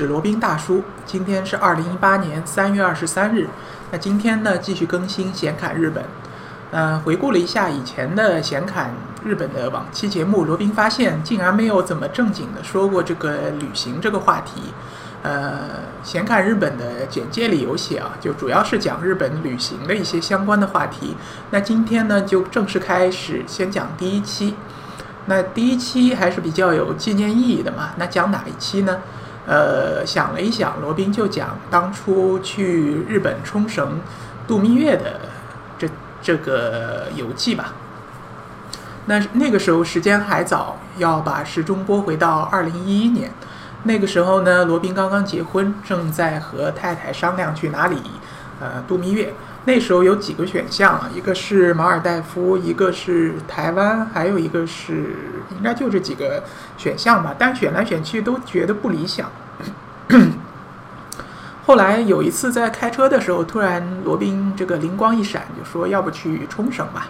是罗宾大叔。今天是二零一八年三月二十三日。那今天呢，继续更新显侃日本。嗯，回顾了一下以前的显侃日本的往期节目，罗宾发现竟然没有怎么正经的说过这个旅行这个话题。呃，显侃日本的简介里有写啊，就主要是讲日本旅行的一些相关的话题。那今天呢，就正式开始，先讲第一期。那第一期还是比较有纪念意义的嘛？那讲哪一期呢？呃，想了一想，罗宾就讲当初去日本冲绳度蜜月的这这个游记吧。那那个时候时间还早，要把时钟拨回到二零一一年。那个时候呢，罗宾刚刚结婚，正在和太太商量去哪里呃度蜜月。那时候有几个选项啊，一个是马尔代夫，一个是台湾，还有一个是应该就这几个选项吧。但选来选去都觉得不理想。后来有一次在开车的时候，突然罗宾这个灵光一闪，就说要不去冲绳吧。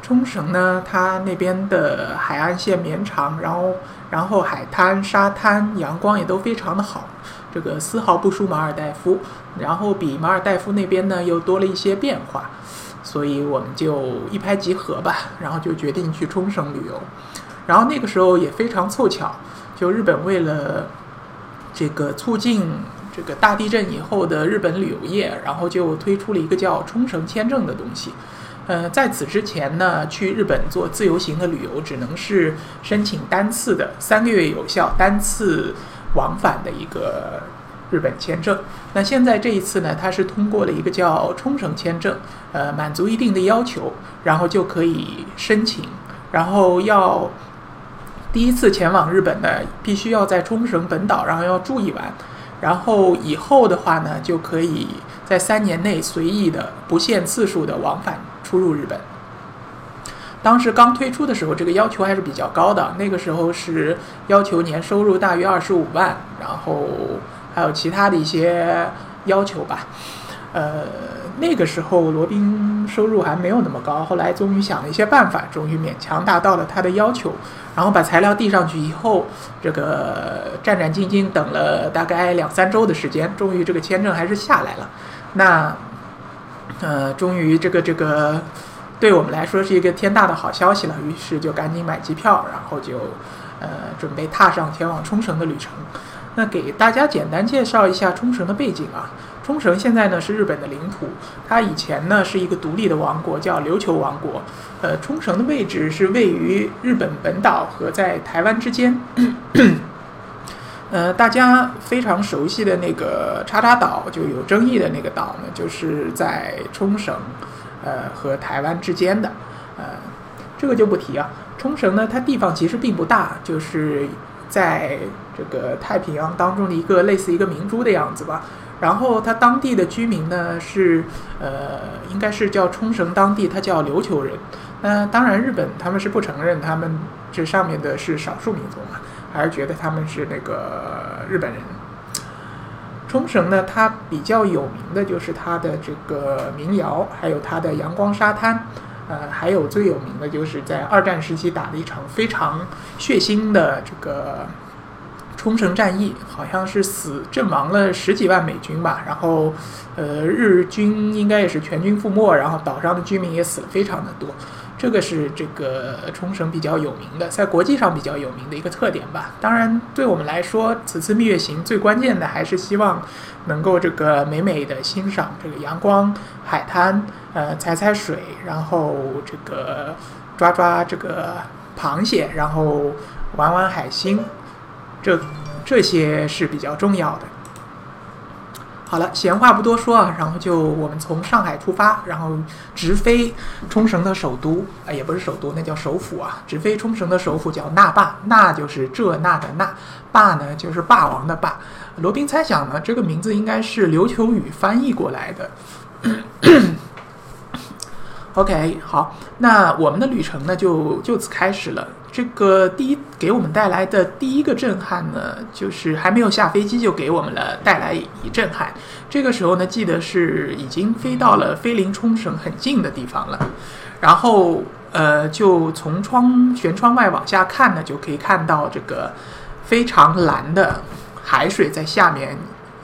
冲绳呢，它那边的海岸线绵长，然后然后海滩、沙滩、阳光也都非常的好。这个丝毫不输马尔代夫，然后比马尔代夫那边呢又多了一些变化，所以我们就一拍即合吧，然后就决定去冲绳旅游。然后那个时候也非常凑巧，就日本为了这个促进这个大地震以后的日本旅游业，然后就推出了一个叫冲绳签证的东西。呃，在此之前呢，去日本做自由行的旅游只能是申请单次的，三个月有效，单次。往返的一个日本签证，那现在这一次呢，它是通过了一个叫冲绳签证，呃，满足一定的要求，然后就可以申请，然后要第一次前往日本呢，必须要在冲绳本岛，然后要住一晚，然后以后的话呢，就可以在三年内随意的、不限次数的往返出入日本。当时刚推出的时候，这个要求还是比较高的。那个时候是要求年收入大约二十五万，然后还有其他的一些要求吧。呃，那个时候罗宾收入还没有那么高，后来终于想了一些办法，终于勉强达到了他的要求。然后把材料递上去以后，这个战战兢兢等了大概两三周的时间，终于这个签证还是下来了。那，呃，终于这个这个。对我们来说是一个天大的好消息了，于是就赶紧买机票，然后就，呃，准备踏上前往冲绳的旅程。那给大家简单介绍一下冲绳的背景啊。冲绳现在呢是日本的领土，它以前呢是一个独立的王国，叫琉球王国。呃，冲绳的位置是位于日本本岛和在台湾之间。呃，大家非常熟悉的那个叉叉岛，就有争议的那个岛呢，就是在冲绳。呃，和台湾之间的，呃，这个就不提啊。冲绳呢，它地方其实并不大，就是在这个太平洋当中的一个类似一个明珠的样子吧。然后它当地的居民呢是，呃，应该是叫冲绳当地，它叫琉球人。那当然，日本他们是不承认他们这上面的是少数民族嘛，还是觉得他们是那个日本人。冲绳呢，它比较有名的就是它的这个民谣，还有它的阳光沙滩，呃，还有最有名的就是在二战时期打了一场非常血腥的这个冲绳战役，好像是死阵亡了十几万美军吧，然后呃，日军应该也是全军覆没，然后岛上的居民也死了非常的多。这个是这个冲绳比较有名的，在国际上比较有名的一个特点吧。当然，对我们来说，此次蜜月行最关键的还是希望能够这个美美的欣赏这个阳光、海滩，呃，踩踩水，然后这个抓抓这个螃蟹，然后玩玩海星，这这些是比较重要的。好了，闲话不多说啊，然后就我们从上海出发，然后直飞冲绳的首都，啊，也不是首都，那叫首府啊。直飞冲绳的首府叫那霸，那就是这那的那，霸呢就是霸王的霸。罗宾猜想呢，这个名字应该是琉球语翻译过来的。OK，好，那我们的旅程呢就就此开始了。这个第一给我们带来的第一个震撼呢，就是还没有下飞机就给我们了带来一震撼。这个时候呢，记得是已经飞到了飞临冲绳很近的地方了。然后呃，就从窗舷窗外往下看呢，就可以看到这个非常蓝的海水在下面。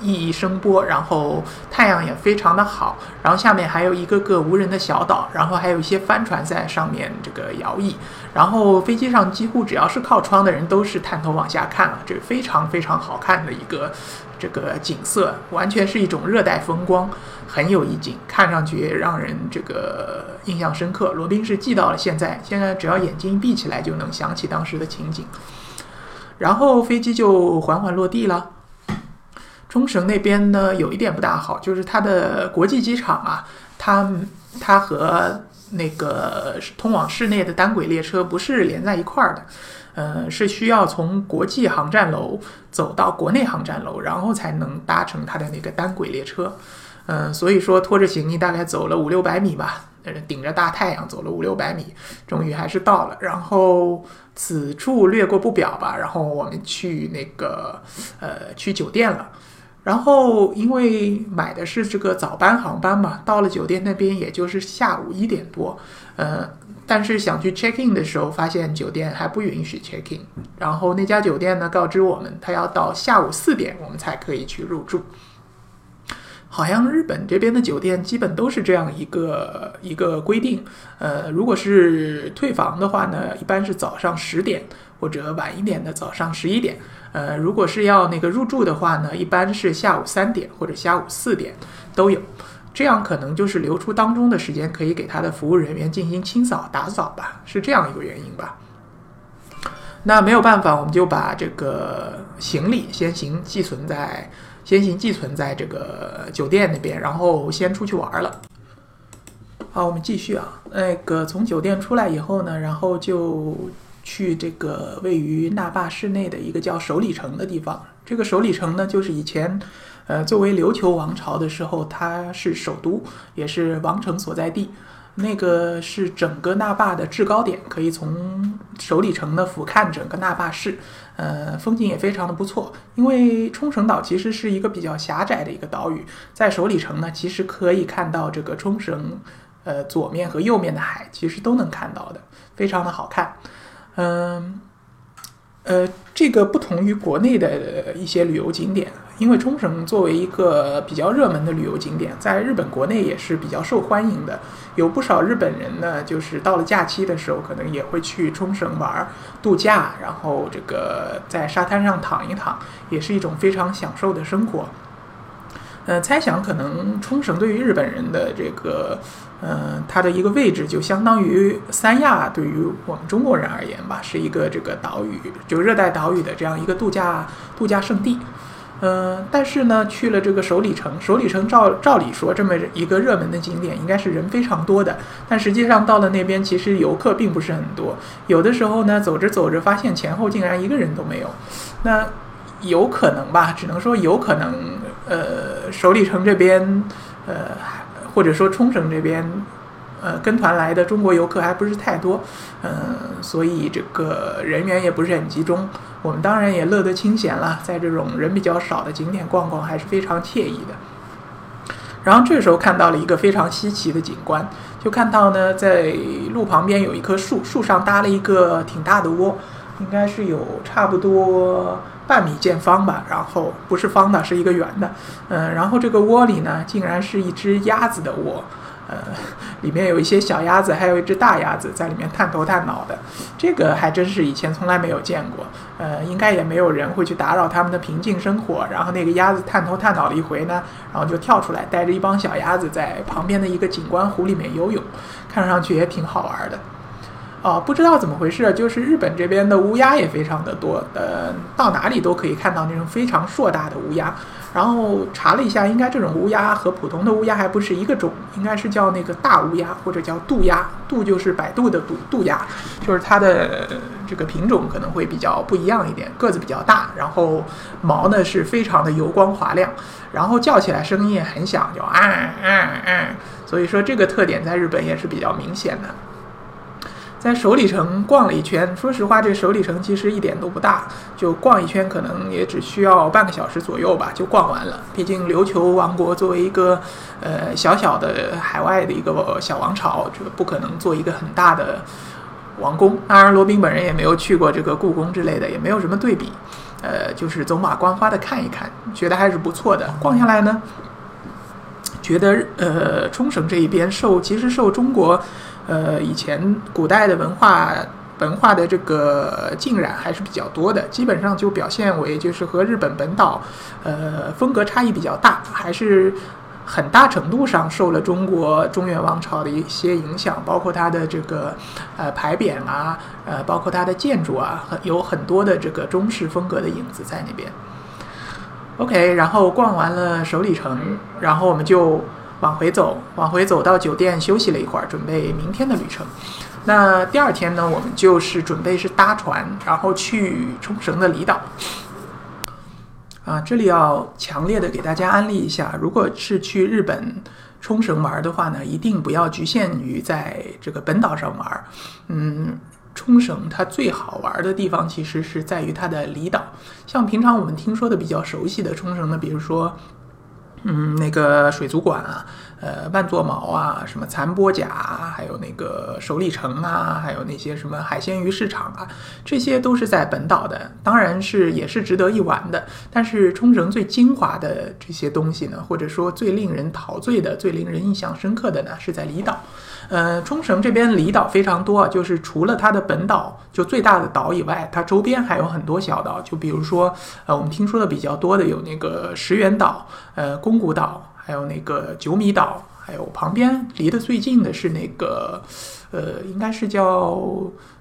熠熠声波，然后太阳也非常的好，然后下面还有一个个无人的小岛，然后还有一些帆船在上面这个摇曳，然后飞机上几乎只要是靠窗的人都是探头往下看了，这非常非常好看的一个这个景色，完全是一种热带风光，很有意境，看上去也让人这个印象深刻。罗宾是记到了现在，现在只要眼睛一闭起来就能想起当时的情景，然后飞机就缓缓落地了。冲绳那边呢，有一点不大好，就是它的国际机场啊，它它和那个通往市内的单轨列车不是连在一块儿的，呃，是需要从国际航站楼走到国内航站楼，然后才能搭乘它的那个单轨列车，嗯，所以说拖着行李大概走了五六百米吧，顶着大太阳走了五六百米，终于还是到了。然后此处略过不表吧，然后我们去那个呃去酒店了。然后，因为买的是这个早班航班嘛，到了酒店那边也就是下午一点多，呃，但是想去 check in 的时候，发现酒店还不允许 check in。然后那家酒店呢，告知我们，他要到下午四点我们才可以去入住。好像日本这边的酒店基本都是这样一个一个规定，呃，如果是退房的话呢，一般是早上十点或者晚一点的早上十一点。呃，如果是要那个入住的话呢，一般是下午三点或者下午四点都有，这样可能就是留出当中的时间，可以给他的服务人员进行清扫打扫吧，是这样一个原因吧。那没有办法，我们就把这个行李先行寄存在，先行寄存在这个酒店那边，然后先出去玩了。好，我们继续啊，那个从酒店出来以后呢，然后就。去这个位于那霸市内的一个叫首里城的地方。这个首里城呢，就是以前，呃，作为琉球王朝的时候，它是首都，也是王城所在地。那个是整个那霸的制高点，可以从首里城呢俯瞰整个那霸市，呃，风景也非常的不错。因为冲绳岛其实是一个比较狭窄的一个岛屿，在首里城呢，其实可以看到这个冲绳，呃，左面和右面的海，其实都能看到的，非常的好看。嗯，呃，这个不同于国内的一些旅游景点，因为冲绳作为一个比较热门的旅游景点，在日本国内也是比较受欢迎的。有不少日本人呢，就是到了假期的时候，可能也会去冲绳玩度假，然后这个在沙滩上躺一躺，也是一种非常享受的生活。呃，猜想可能冲绳对于日本人的这个。嗯，它的一个位置就相当于三亚，对于我们中国人而言吧，是一个这个岛屿，就热带岛屿的这样一个度假度假胜地。嗯，但是呢，去了这个首里城，首里城照照理说这么一个热门的景点，应该是人非常多的，但实际上到了那边，其实游客并不是很多。有的时候呢，走着走着，发现前后竟然一个人都没有。那有可能吧，只能说有可能。呃，首里城这边，呃。或者说冲绳这边，呃，跟团来的中国游客还不是太多，嗯，所以这个人员也不是很集中。我们当然也乐得清闲了，在这种人比较少的景点逛逛，还是非常惬意的。然后这时候看到了一个非常稀奇的景观，就看到呢，在路旁边有一棵树，树上搭了一个挺大的窝，应该是有差不多。半米见方吧，然后不是方的，是一个圆的，嗯，然后这个窝里呢，竟然是一只鸭子的窝，呃，里面有一些小鸭子，还有一只大鸭子在里面探头探脑的，这个还真是以前从来没有见过，呃，应该也没有人会去打扰他们的平静生活。然后那个鸭子探头探脑了一回呢，然后就跳出来，带着一帮小鸭子在旁边的一个景观湖里面游泳，看上去也挺好玩的。哦，不知道怎么回事，就是日本这边的乌鸦也非常的多，呃，到哪里都可以看到那种非常硕大的乌鸦。然后查了一下，应该这种乌鸦和普通的乌鸦还不是一个种，应该是叫那个大乌鸦或者叫渡鸦，渡就是百度的渡渡鸦，就是它的这个品种可能会比较不一样一点，个子比较大，然后毛呢是非常的油光滑亮，然后叫起来声音也很响，就啊啊啊，所以说这个特点在日本也是比较明显的。在首里城逛了一圈，说实话，这首里城其实一点都不大，就逛一圈可能也只需要半个小时左右吧，就逛完了。毕竟琉球王国作为一个呃小小的海外的一个小王朝，这个不可能做一个很大的王宫。当然，罗宾本人也没有去过这个故宫之类的，也没有什么对比。呃，就是走马观花的看一看，觉得还是不错的。逛下来呢，觉得呃，冲绳这一边受其实受中国呃以前古代的文化文化的这个浸染还是比较多的，基本上就表现为就是和日本本岛呃风格差异比较大，还是。很大程度上受了中国中原王朝的一些影响，包括它的这个呃牌匾啊，呃，包括它的建筑啊，有很多的这个中式风格的影子在那边。OK，然后逛完了首里城，然后我们就往回走，往回走到酒店休息了一会儿，准备明天的旅程。那第二天呢，我们就是准备是搭船，然后去冲绳的离岛。啊，这里要强烈的给大家安利一下，如果是去日本冲绳玩的话呢，一定不要局限于在这个本岛上玩。嗯，冲绳它最好玩的地方其实是在于它的离岛，像平常我们听说的比较熟悉的冲绳呢，比如说，嗯，那个水族馆啊。呃，万座毛啊，什么残波甲，还有那个首里城啊，还有那些什么海鲜鱼市场啊，这些都是在本岛的，当然是也是值得一玩的。但是冲绳最精华的这些东西呢，或者说最令人陶醉的、最令人印象深刻的呢，是在离岛。呃，冲绳这边离岛非常多，就是除了它的本岛就最大的岛以外，它周边还有很多小岛，就比如说，呃，我们听说的比较多的有那个石垣岛，呃，宫古岛。还有那个九米岛，还有旁边离得最近的是那个，呃，应该是叫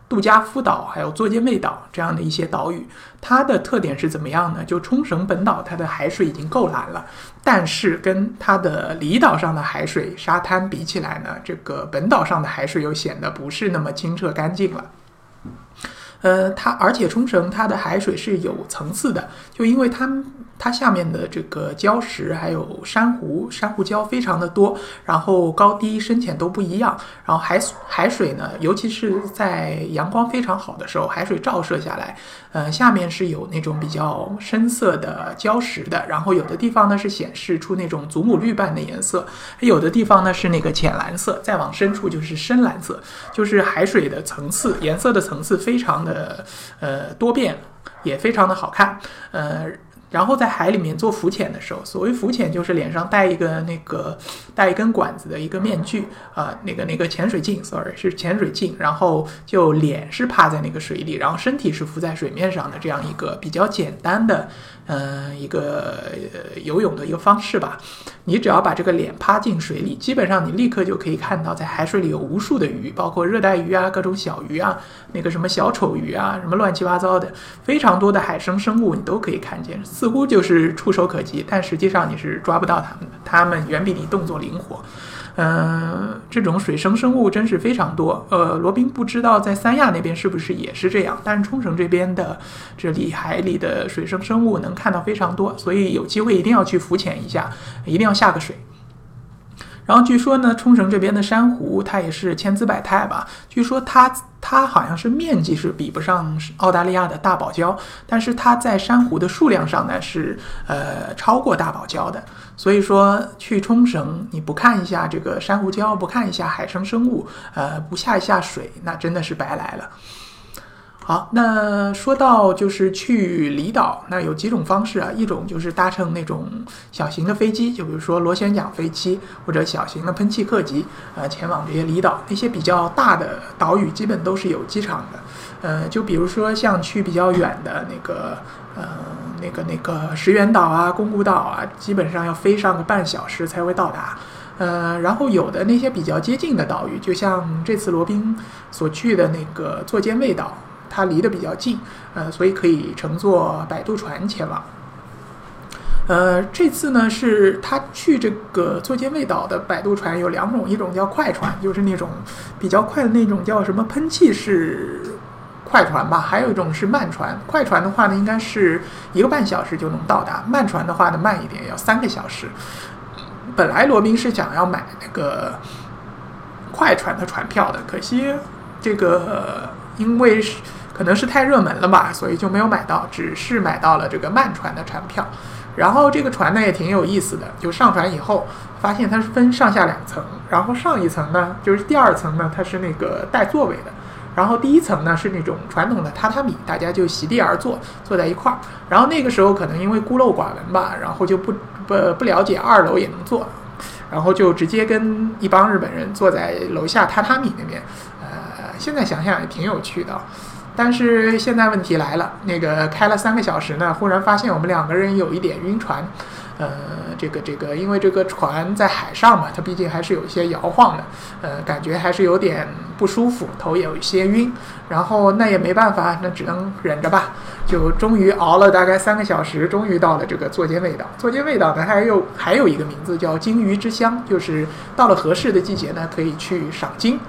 杜加夫岛，还有座间卫岛这样的一些岛屿。它的特点是怎么样呢？就冲绳本岛，它的海水已经够蓝了，但是跟它的离岛上的海水沙滩比起来呢，这个本岛上的海水又显得不是那么清澈干净了。呃，它而且冲绳它的海水是有层次的，就因为它它下面的这个礁石还有珊瑚，珊瑚礁非常的多，然后高低深浅都不一样，然后海海水呢，尤其是在阳光非常好的时候，海水照射下来，呃，下面是有那种比较深色的礁石的，然后有的地方呢是显示出那种祖母绿般的颜色，有的地方呢是那个浅蓝色，再往深处就是深蓝色，就是海水的层次颜色的层次非常的。呃呃，多变也非常的好看，呃，然后在海里面做浮潜的时候，所谓浮潜就是脸上戴一个那个带一根管子的一个面具啊，那个那个潜水镜，sorry 是潜水镜，然后就脸是趴在那个水里，然后身体是浮在水面上的这样一个比较简单的。嗯，一个游泳的一个方式吧。你只要把这个脸趴进水里，基本上你立刻就可以看到，在海水里有无数的鱼，包括热带鱼啊、各种小鱼啊、那个什么小丑鱼啊，什么乱七八糟的，非常多的海生生物你都可以看见，似乎就是触手可及，但实际上你是抓不到它们的，它们远比你动作灵活。嗯，这种水生生物真是非常多。呃，罗宾不知道在三亚那边是不是也是这样，但是冲绳这边的这里海里的水生生物能看到非常多，所以有机会一定要去浮潜一下，一定要下个水。然后据说呢，冲绳这边的珊瑚它也是千姿百态吧。据说它它好像是面积是比不上澳大利亚的大堡礁，但是它在珊瑚的数量上呢是呃超过大堡礁的。所以说去冲绳你不看一下这个珊瑚礁，不看一下海生生物，呃不下一下水，那真的是白来了。好，那说到就是去离岛，那有几种方式啊？一种就是搭乘那种小型的飞机，就比如说螺旋桨飞机或者小型的喷气客机，呃，前往这些离岛。那些比较大的岛屿基本都是有机场的，呃，就比如说像去比较远的那个，呃，那个那个石垣岛啊、宫古岛啊，基本上要飞上个半小时才会到达。呃，然后有的那些比较接近的岛屿，就像这次罗宾所去的那个座间卫岛。它离得比较近，呃，所以可以乘坐摆渡船前往。呃，这次呢是他去这个座间卫岛的摆渡船有两种，一种叫快船，就是那种比较快的那种，叫什么喷气式快船吧；还有一种是慢船。快船的话呢，应该是一个半小时就能到达；慢船的话呢，慢一点，要三个小时。本来罗宾是想要买那个快船的船票的，可惜这个因为是。可能是太热门了吧，所以就没有买到，只是买到了这个慢船的船票。然后这个船呢也挺有意思的，就上船以后发现它是分上下两层，然后上一层呢就是第二层呢它是那个带座位的，然后第一层呢是那种传统的榻榻米，大家就席地而坐，坐在一块儿。然后那个时候可能因为孤陋寡闻吧，然后就不不不了解二楼也能坐，然后就直接跟一帮日本人坐在楼下榻榻米那边。呃，现在想想也挺有趣的。但是现在问题来了，那个开了三个小时呢，忽然发现我们两个人有一点晕船。呃，这个这个，因为这个船在海上嘛，它毕竟还是有一些摇晃的，呃，感觉还是有点不舒服，头也有一些晕。然后那也没办法，那只能忍着吧。就终于熬了大概三个小时，终于到了这个座间味道。座间味道呢，还有还有一个名字叫鲸鱼之乡，就是到了合适的季节呢，可以去赏鲸。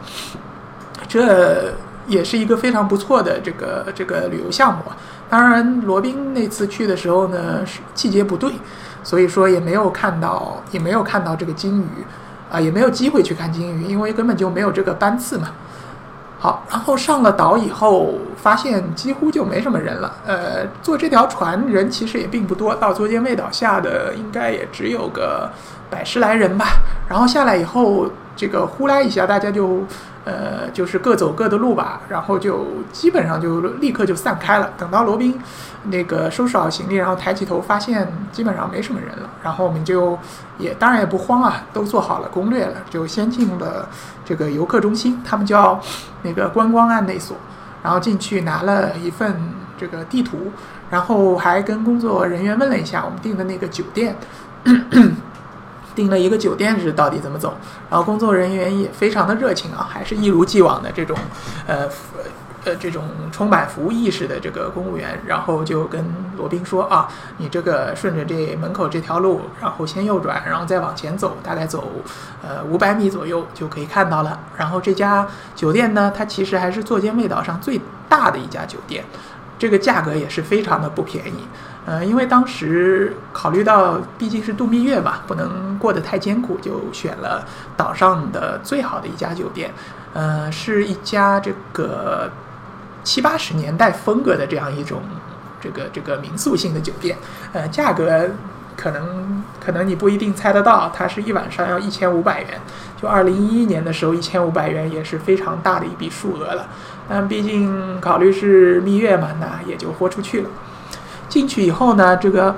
这也是一个非常不错的这个这个旅游项目。当然，罗宾那次去的时候呢，是季节不对。所以说也没有看到，也没有看到这个金鱼，啊，也没有机会去看金鱼，因为根本就没有这个班次嘛。好，然后上了岛以后，发现几乎就没什么人了。呃，坐这条船人其实也并不多，到座间卫岛下的应该也只有个百十来人吧。然后下来以后，这个呼啦一下，大家就。呃，就是各走各的路吧，然后就基本上就立刻就散开了。等到罗宾那个收拾好行李，然后抬起头发现基本上没什么人了，然后我们就也当然也不慌啊，都做好了攻略了，就先进了这个游客中心，他们叫那个观光案内所，然后进去拿了一份这个地图，然后还跟工作人员问了一下我们订的那个酒店。订了一个酒店是到底怎么走？然后工作人员也非常的热情啊，还是一如既往的这种，呃，呃，这种充满服务意识的这个公务员。然后就跟罗宾说啊，你这个顺着这门口这条路，然后先右转，然后再往前走，大概走呃五百米左右就可以看到了。然后这家酒店呢，它其实还是座间卫岛上最大的一家酒店，这个价格也是非常的不便宜。呃，因为当时考虑到毕竟是度蜜月嘛，不能过得太艰苦，就选了岛上的最好的一家酒店。呃，是一家这个七八十年代风格的这样一种这个这个民宿性的酒店。呃，价格可能可能你不一定猜得到，它是一晚上要一千五百元。就二零一一年的时候，一千五百元也是非常大的一笔数额了。但毕竟考虑是蜜月嘛，那也就豁出去了。进去以后呢，这个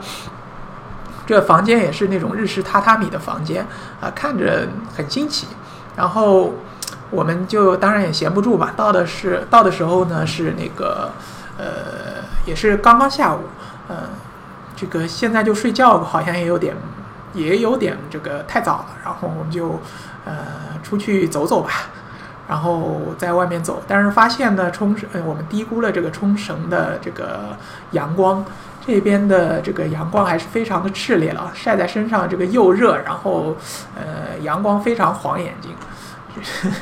这房间也是那种日式榻榻米的房间啊，看着很新奇。然后我们就当然也闲不住吧，到的是到的时候呢是那个呃也是刚刚下午，嗯，这个现在就睡觉好像也有点也有点这个太早了，然后我们就呃出去走走吧。然后在外面走，但是发现呢，冲绳，我们低估了这个冲绳的这个阳光，这边的这个阳光还是非常的炽烈了，晒在身上这个又热，然后，呃，阳光非常晃眼睛，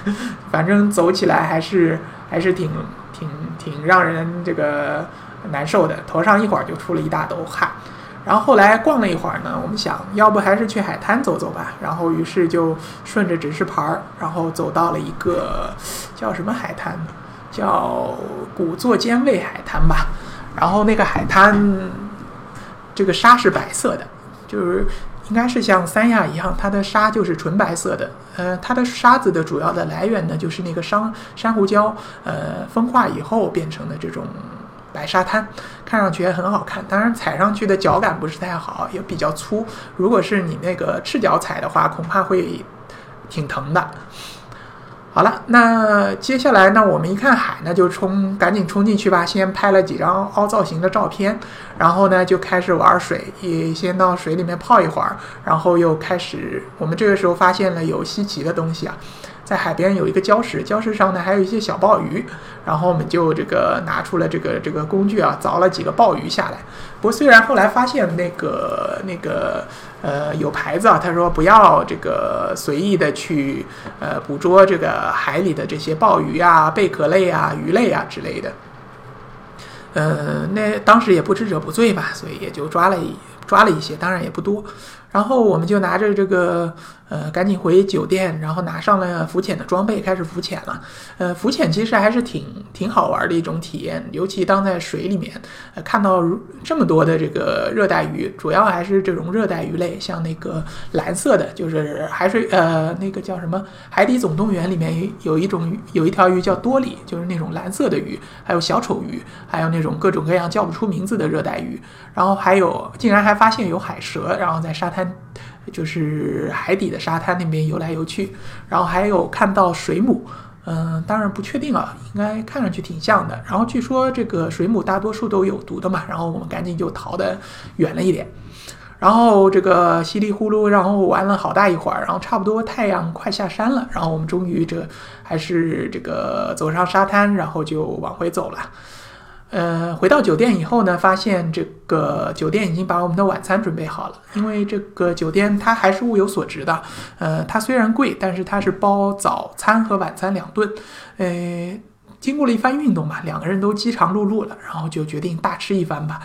反正走起来还是还是挺挺挺让人这个难受的，头上一会儿就出了一大兜汗。然后后来逛了一会儿呢，我们想要不还是去海滩走走吧。然后于是就顺着指示牌儿，然后走到了一个叫什么海滩呢，叫古座间卫海滩吧。然后那个海滩，这个沙是白色的，就是应该是像三亚一样，它的沙就是纯白色的。呃，它的沙子的主要的来源呢，就是那个珊珊瑚礁，呃，风化以后变成的这种。白沙滩看上去也很好看，当然踩上去的脚感不是太好，也比较粗。如果是你那个赤脚踩的话，恐怕会挺疼的。好了，那接下来呢，我们一看海，那就冲，赶紧冲进去吧。先拍了几张凹造型的照片，然后呢就开始玩水，也先到水里面泡一会儿，然后又开始。我们这个时候发现了有稀奇的东西啊。在海边有一个礁石，礁石上呢还有一些小鲍鱼，然后我们就这个拿出了这个这个工具啊，凿了几个鲍鱼下来。不过虽然后来发现那个那个呃有牌子啊，他说不要这个随意的去呃捕捉这个海里的这些鲍鱼啊、贝壳类啊、鱼类啊之类的。呃，那当时也不知者不罪吧，所以也就抓了一抓了一些，当然也不多。然后我们就拿着这个，呃，赶紧回酒店，然后拿上了浮潜的装备，开始浮潜了。呃，浮潜其实还是挺挺好玩的一种体验，尤其当在水里面，呃，看到这么多的这个热带鱼，主要还是这种热带鱼类，像那个蓝色的，就是海水，呃，那个叫什么《海底总动员》里面有一种有一条鱼叫多里，就是那种蓝色的鱼，还有小丑鱼，还有那种各种各样叫不出名字的热带鱼。然后还有，竟然还发现有海蛇，然后在沙滩。就是海底的沙滩那边游来游去，然后还有看到水母，嗯，当然不确定啊，应该看上去挺像的。然后据说这个水母大多数都有毒的嘛，然后我们赶紧就逃得远了一点。然后这个稀里呼噜，然后玩了好大一会儿，然后差不多太阳快下山了，然后我们终于这还是这个走上沙滩，然后就往回走了。呃，回到酒店以后呢，发现这个酒店已经把我们的晚餐准备好了。因为这个酒店它还是物有所值的，呃，它虽然贵，但是它是包早餐和晚餐两顿。呃，经过了一番运动吧，两个人都饥肠辘辘了，然后就决定大吃一番吧。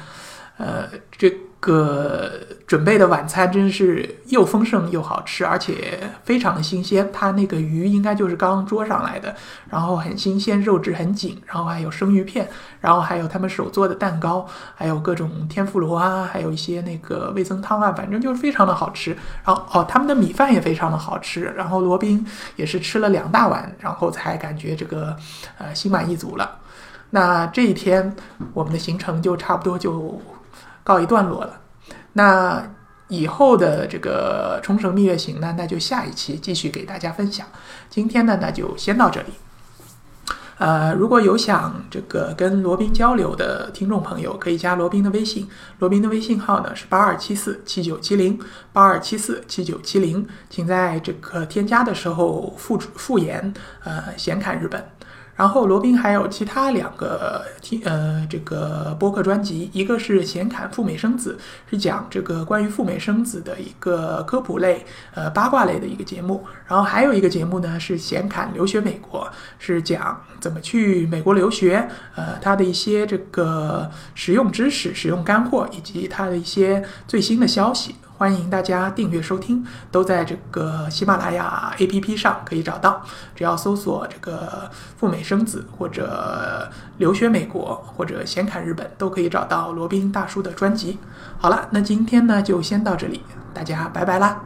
呃，这。个准备的晚餐真是又丰盛又好吃，而且非常的新鲜。它那个鱼应该就是刚捉上来的，然后很新鲜，肉质很紧，然后还有生鱼片，然后还有他们手做的蛋糕，还有各种天妇罗啊，还有一些那个味增汤啊，反正就是非常的好吃。然后哦，他们的米饭也非常的好吃。然后罗宾也是吃了两大碗，然后才感觉这个呃心满意足了。那这一天我们的行程就差不多就。告一段落了，那以后的这个冲绳蜜月行呢，那就下一期继续给大家分享。今天呢，那就先到这里。呃，如果有想这个跟罗宾交流的听众朋友，可以加罗宾的微信，罗宾的微信号呢是八二七四七九七零八二七四七九七零，请在这个添加的时候附附言呃，闲侃日本。然后罗宾还有其他两个听呃这个播客专辑，一个是闲侃赴美生子，是讲这个关于赴美生子的一个科普类呃八卦类的一个节目。然后还有一个节目呢是闲侃留学美国，是讲怎么去美国留学，呃他的一些这个实用知识、实用干货以及他的一些最新的消息。欢迎大家订阅收听，都在这个喜马拉雅 APP 上可以找到。只要搜索这个赴美生子，或者留学美国，或者闲侃日本，都可以找到罗宾大叔的专辑。好了，那今天呢就先到这里，大家拜拜啦。